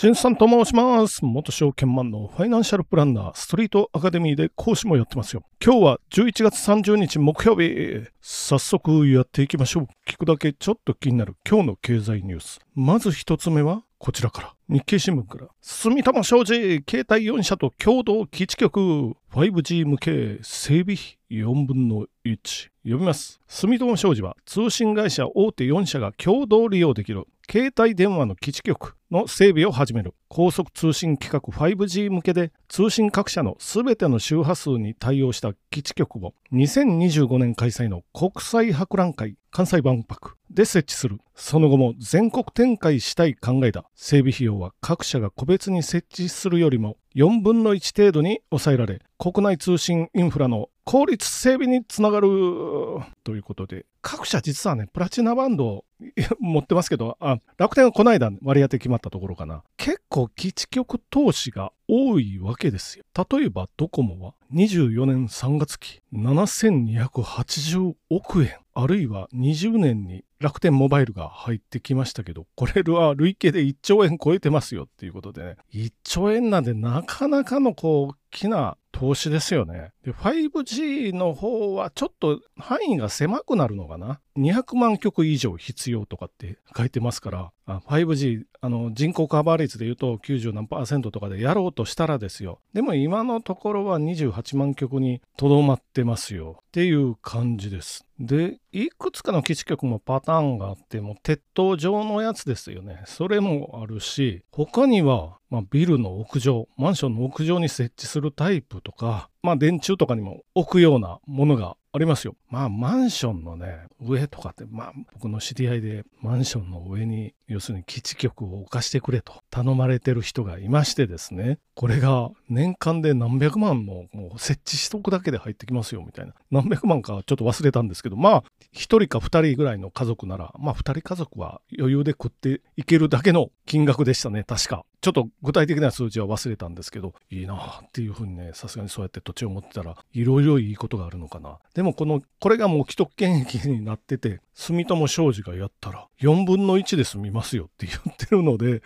しんさんと申します。元証券マンのファイナンシャルプランナー、ストリートアカデミーで講師もやってますよ。今日は11月30日木曜日。早速やっていきましょう。聞くだけちょっと気になる今日の経済ニュース。まず一つ目はこちらから。日経新聞から。住友商事、携帯4社と共同基地局。5G 向け整備費4分の1。読みます。住友商事は通信会社大手4社が共同利用できる携帯電話の基地局の整備を始める高速通信規格 5G 向けで通信各社のすべての周波数に対応した基地局を2025年開催の国際博覧会関西万博で設置する。その後も全国展開したい考えだ。整備費用は各社が個別に設置するよりも4分の1程度に抑えられ国内通信インフラの効率整備につながる。ということで各社実はねプラチナバンドを持ってますけどあ楽天はこの間割り当て決まったところかな。結構基地局投資が多いわけですよ例えばドコモは24年3月期7280億円あるいは20年に楽天モバイルが入ってきましたけどこれは累計で1兆円超えてますよっていうことでね1兆円なんでなかなかのこう大きな投資ですよね。で、5G の方はちょっと範囲が狭くなるのかな。200万曲以上必要とかって書いてますから、5G あの人口カバー率で言うと90何パーセントとかでやろうとしたらですよ。でも今のところは28万曲にとどまってますよっていう感じです。で、いくつかの基地局もパターンがあっても鉄塔上のやつですよね。それもあるし、他にはまあ、ビルの屋上、マンションの屋上に設置するタイプとか、まあ、電柱とかにも置くようなものがありますよ。まあ、マンションのね、上とかって、まあ、僕の知り合いで、マンションの上に、要するに基地局を置かしてくれと頼まれてる人がいましてですね、これが年間で何百万ももう設置しとくだけで入ってきますよ、みたいな。何百万かちょっと忘れたんですけど、まあ、一人か二人ぐらいの家族なら、まあ、二人家族は余裕で食っていけるだけの金額でしたね、確か。ちょっと具体的な数字は忘れたんですけど、いいなっていうふうにね、さすがにそうやって土地を持ってたら、いろいろいいことがあるのかな。でもこの、これがもう既得権益になってて、住友商事がやったら、4分の1で済みますよって言ってるので、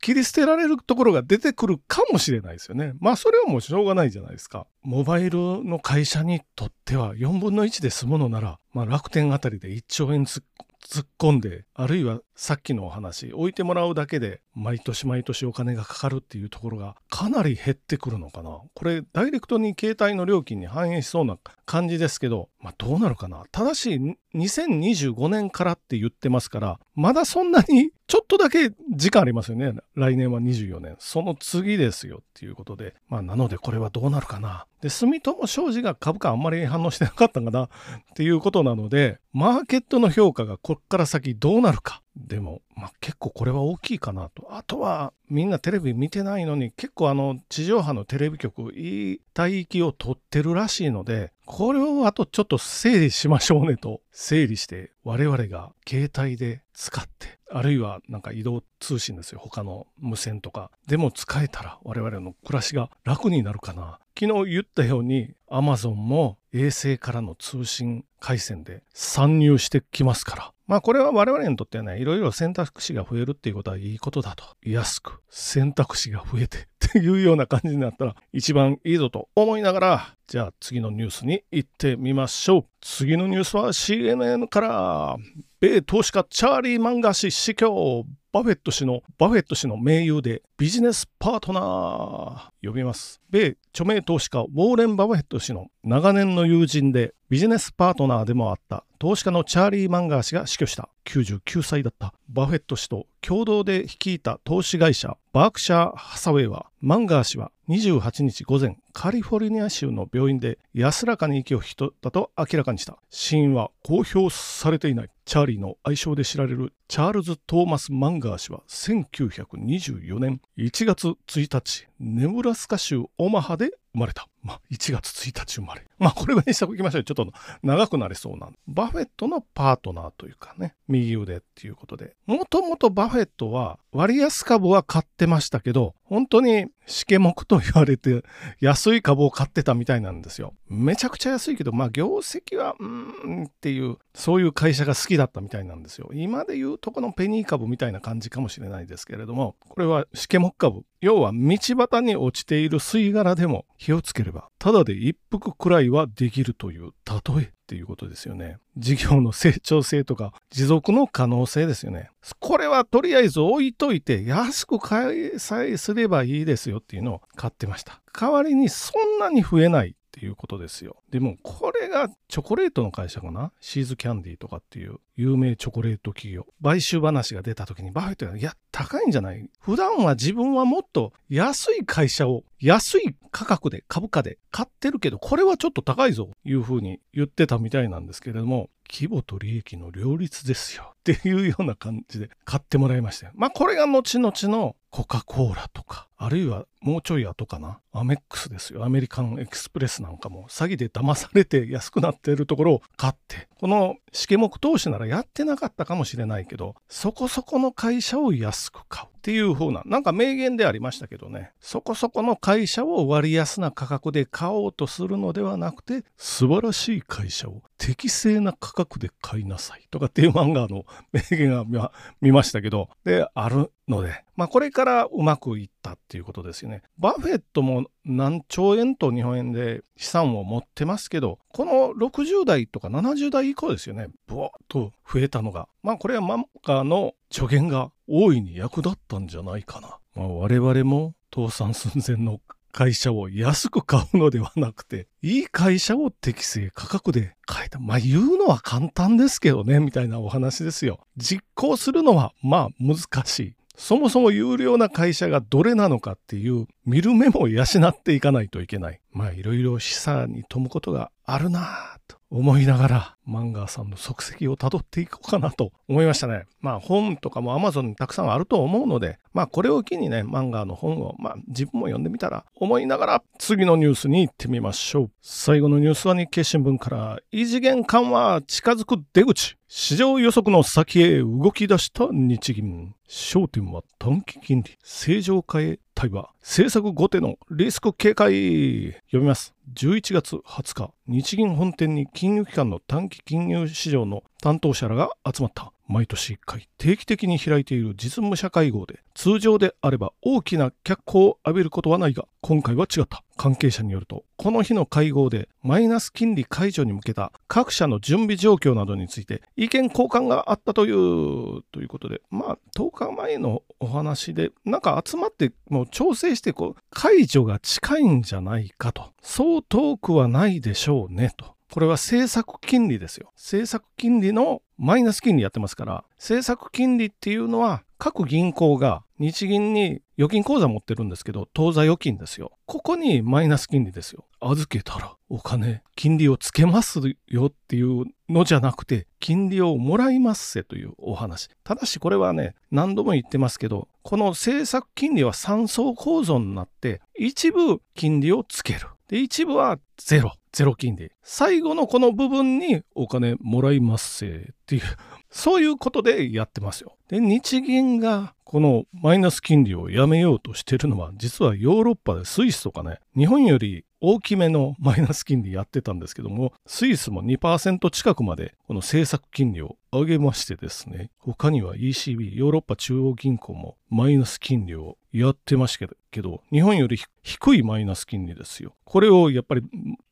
切り捨てられるところが出てくるかもしれないですよね。まあそれはもうしょうがないじゃないですか。モバイルの会社にとっては4分の1で済むのなら、まあ楽天あたりで1兆円突っ突っ込んで、あるいはさっきのお話、置いてもらうだけで毎年毎年お金がかかるっていうところがかなり減ってくるのかな。これダイレクトに携帯の料金に反映しそうな感じですけど、まあどうなるかな。ただし2025年からって言ってますから、まだそんなにちょっとだけ時間ありますよね。来年は24年。その次ですよっていうことで。まあなのでこれはどうなるかな。で、住友商事が株価あんまり反応してなかったんかなっていうことなので、マーケットの評価がこっから先どうなるか。でも、まあ、結構これは大きいかなと。あとはみんなテレビ見てないのに結構あの地上波のテレビ局いい帯域を取ってるらしいのでこれをあとちょっと整理しましょうねと整理して我々が携帯で使ってあるいはなんか移動通信ですよ。他の無線とか。でも使えたら我々の暮らしが楽になるかな。昨日言ったように Amazon も衛星からの通信回線で参入してきますからまあこれは我々にとってはね、いろいろ選択肢が増えるっていうことはいいことだと。安く選択肢が増えてっていうような感じになったら一番いいぞと思いながら、じゃあ次のニュースに行ってみましょう。次のニュースは CNN から、米投資家チャーリー・マンガー氏死去。バフェット氏の、バフェット氏の盟友でビジネスパートナー。呼びます。米著名投資家ウォーレン・バフェット氏の長年の友人でビジネスパートナーでもあった投資家のチャーリー・マンガー氏が死去した。99歳だった。バフェット氏と共同で率いた投資会社バークシャー・ハサウェイはマンガー氏は28日午前カリフォルニア州の病院で安らかに息を引き取ったと明らかにした。死因は公表されていない。チャーリーの愛称で知られるチャールズ・トーマス・マンガー氏は1924年1月1日ネブラスカ州オマハで生まれた。まあ、1月1日生まれ。まあ、これぐらいにしておきましょう。ちょっと長くなりそうなんでバフェットのパートナーというかね、右腕っていうことで。もともとバフェットは割安株は買ってましたけど、本当にしけもくと言われて安い株を買ってたみたいなんですよ。めちゃくちゃ安いけど、まあ業績は、うーんっていう、そういう会社が好きだったみたいなんですよ。今で言うとこのペニー株みたいな感じかもしれないですけれども、これはしけもく株。要は道端に落ちている吸い殻でも火をつければ、ただで一服くらいはできるという例えっていうことですよね。事業の成長性とか持続の可能性ですよね。これはとりあえず置いといて安く買いさえすればいいですよっていうのを買ってました。代わりにそんなに増えないっていうことですよ。でもこれがチョコレートの会社かな？シーズキャンディーとかっていう有名チョコレート企業。買収話が出た時にバフェットが、いや、高いんじゃない？普段は自分はもっと安い会社を安い価格で株価で買ってるけど、これはちょっと高いぞ、いうふうに言ってたみたいなんですけれども、規模と利益の両立ですよ。っていうような感じで買ってもらいましたよ。まあこれが後々のコカ・コーラとか、あるいはもうちょい後かな？アメックスですよ。アメリカンエクスプレスなんかも詐欺で騙されて安くなっているところを買って、この試験目投資ならやってなかったかもしれないけど、そこそこの会社を安く買う。っていう風な、なんか名言でありましたけどね、そこそこの会社を割安な価格で買おうとするのではなくて、素晴らしい会社を適正な価格で買いなさいとかっていう漫画の名言が見ましたけど、で、あるので、まあこれからうまくいったっていうことですよね。バフェットも何兆円と日本円で資産を持ってますけど、この60代とか70代以降ですよね、ブワーッと増えたのが。まあこれは漫画の助言が大いに役立ったんじゃないかな。まあ、我々も倒産寸前の会社を安く買うのではなくて、いい会社を適正価格で買えた。まあ言うのは簡単ですけどね、みたいなお話ですよ。実行するのはまあ難しい。そもそも有料な会社がどれなのかっていう見る目も養っていかないといけない。まあいろいろ示唆に富むことがあるなぁと思いながら、マンガーさんの足跡をたどっていこうかなと思いましたね。まあ本とかも Amazon にたくさんあると思うので、まあこれを機にね、マンガーの本を、まあ自分も読んでみたら思いながら次のニュースに行ってみましょう。最後のニュースは日経新聞から異次元緩和近づく出口。市場予測の先へ動き出した日銀。焦点は短期金利。正常化へ対話。政策後手のリスク警戒。読みます。11月20日、日銀本店に金融機関の短期金融市場の担当者らが集まった。毎年1回定期的に開いている実務者会合で通常であれば大きな脚光を浴びることはないが今回は違った。関係者によるとこの日の会合でマイナス金利解除に向けた各社の準備状況などについて意見交換があったというということでまあ10日前のお話でなんか集まってもう調整してこう解除が近いんじゃないかと。そう遠くはないでしょうねと。これは政策金利ですよ。政策金利のマイナス金利やってますから、政策金利っていうのは各銀行が日銀に預金口座持ってるんですけど、当座預金ですよ。ここにマイナス金利ですよ。預けたらお金、金利をつけますよっていうのじゃなくて、金利をもらいますせというお話。ただしこれはね、何度も言ってますけど、この政策金利は3層構造になって、一部金利をつける。で、一部はゼロ。ゼロ金利。最後のこの部分にお金もらいますせっていう、そういうことでやってますよ。で、日銀がこのマイナス金利をやめようとしてるのは、実はヨーロッパでスイスとかね、日本より大きめのマイナス金利やってたんですけども、スイスも2%近くまでこの政策金利を上げましてですね、他には ECB、ヨーロッパ中央銀行もマイナス金利をやってましたけど、日本より低いマイナス金利ですよ。これをやっぱり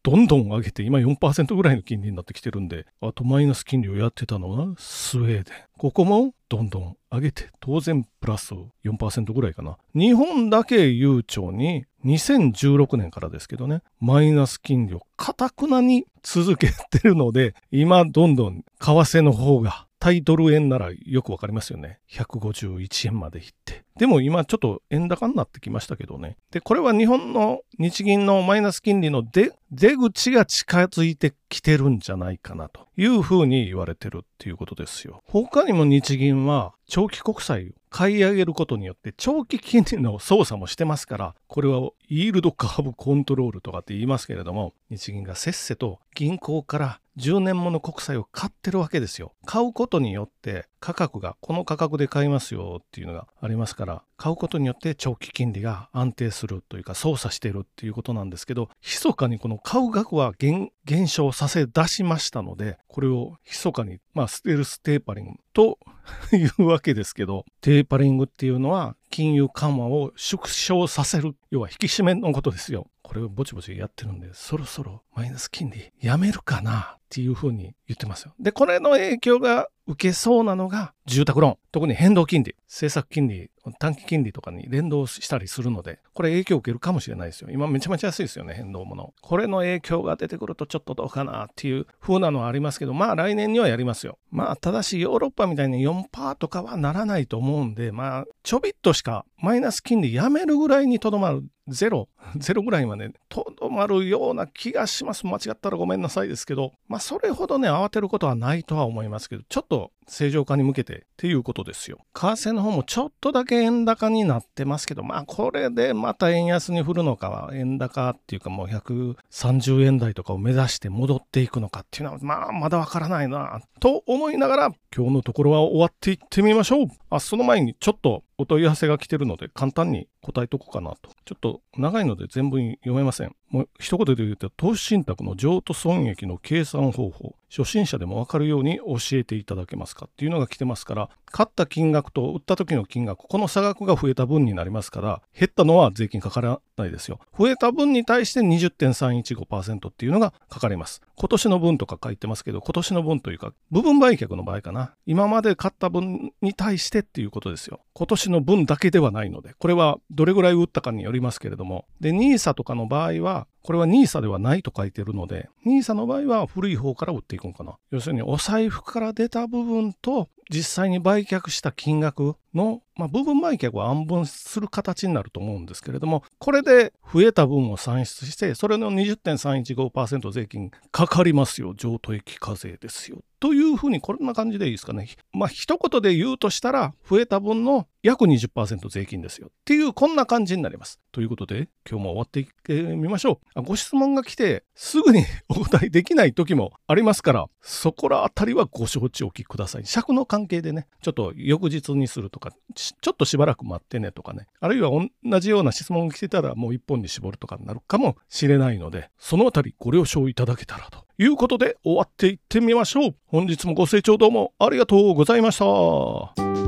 どんどん上げて、今4%ぐらいの金利になってきてるんで、あとマイナス金利をやってたのはスウェーデン。ここもどんどん上げて、当然プラス4%ぐらいかな。日本だけ悠長に2016年からですけどね、マイナス金利をかたくなに続けてるので、今どんどん為替の方がタイドル円ならよくわかりますよね。151円まで行って、でも今ちょっと円高になってきましたけどね。で、これは日本の日銀のマイナス金利の出口が近づいてきてるんじゃないかなというふうに言われてるっていうことですよ。他にも日銀は長期国債を買い上げることによって長期金利の操作もしてますから、これはイールドカーブコントロールとかって言いますけれども、日銀がせっせと銀行から10年もの国債を買ってるわけですよ。買うことによって価格がこの価格で買いますよっていうのがありますから、から買うことによって長期金利が安定するというか操作しているっていうことなんですけど、密かにこの買う額は減少させ出しましたので、これを密かに、まあ、ステルステーパリングというわけですけど、テーパリングっていうのは金融緩和を縮小させる、要は引き締めのことですよ。これをぼちぼちやってるんで、そろそろマイナス金利やめるかなっていうふうに言ってますよ。で、これの影響が受けそうなのが住宅ローン、特に変動金利、政策金利、短期金利とかに連動したりするので、これ影響を受けるかもしれないですよ。今めちゃめちゃ安いですよね、変動もの。これの影響が出てくるとちょっとどうかなっていう風なのはありますけど、まあ来年にはやりますよ。まあただしヨーロッパみたいに4%とかはならないと思うんで、まあちょびっとしかマイナス金利やめるぐらいにとどまる。ゼロ、ゼロぐらいまでとどまるような気がします。間違ったらごめんなさいですけど、まあそれほどね、慌てることはないとは思いますけど、ちょっと正常化に向けてっていうことですよ。為替の方もちょっとだけ円高になってますけど、まあこれでまた円安に振るのかは、円高っていうかもう130円台とかを目指して戻っていくのかっていうのは、まあまだわからないな、と思いながら、今日のところは終わっていってみましょう。あ、その前にちょっとお問い合わせが来てるので簡単に答えとこうかなと。ちょっと長いので全部読めません。もう一言で言うと、投資信託の譲渡損益の計算方法、初心者でもわかるように教えていただけますか？っていうのが来てますから、買った金額と売った時の金額、この差額が増えた分になりますから、減ったのは税金かからないですよ。増えた分に対して20.315%っていうのがかかります。今年の分とか書いてますけど、今年の分というか、部分売却の場合かな。今まで買った分に対してっていうことですよ。今年の分だけではないので、これはどれぐらい売ったかによりますけれども、で、NISA とかの場合は、これは NISA ではないと書いてるので、NISA の場合は古い方から売っていくんかな。要するに、お財布から出た部分と、実際に売却した金額の、まあ、部分売却は安分する形になると思うんですけれども、これで増えた分を算出して、それの20.315%税金かかりますよ。譲渡益課税ですよ。というふうに、こんな感じでいいですかね。まあ、一言で言うとしたら、増えた分の約20%税金ですよ。っていう、こんな感じになります。ということで、今日も終わっていってみましょう。ご質問が来て、すぐに お答えできない時もありますから、そこらあたりはご承知おきください。尺の関係でね、ちょっと翌日にするととか、ちょっとしばらく待ってねとかね、あるいは同じような質問が来てたらもう一本に絞るとかになるかもしれないので、その辺りご了承いただけたらということで終わっていってみましょう。本日もご清聴どうもありがとうございました。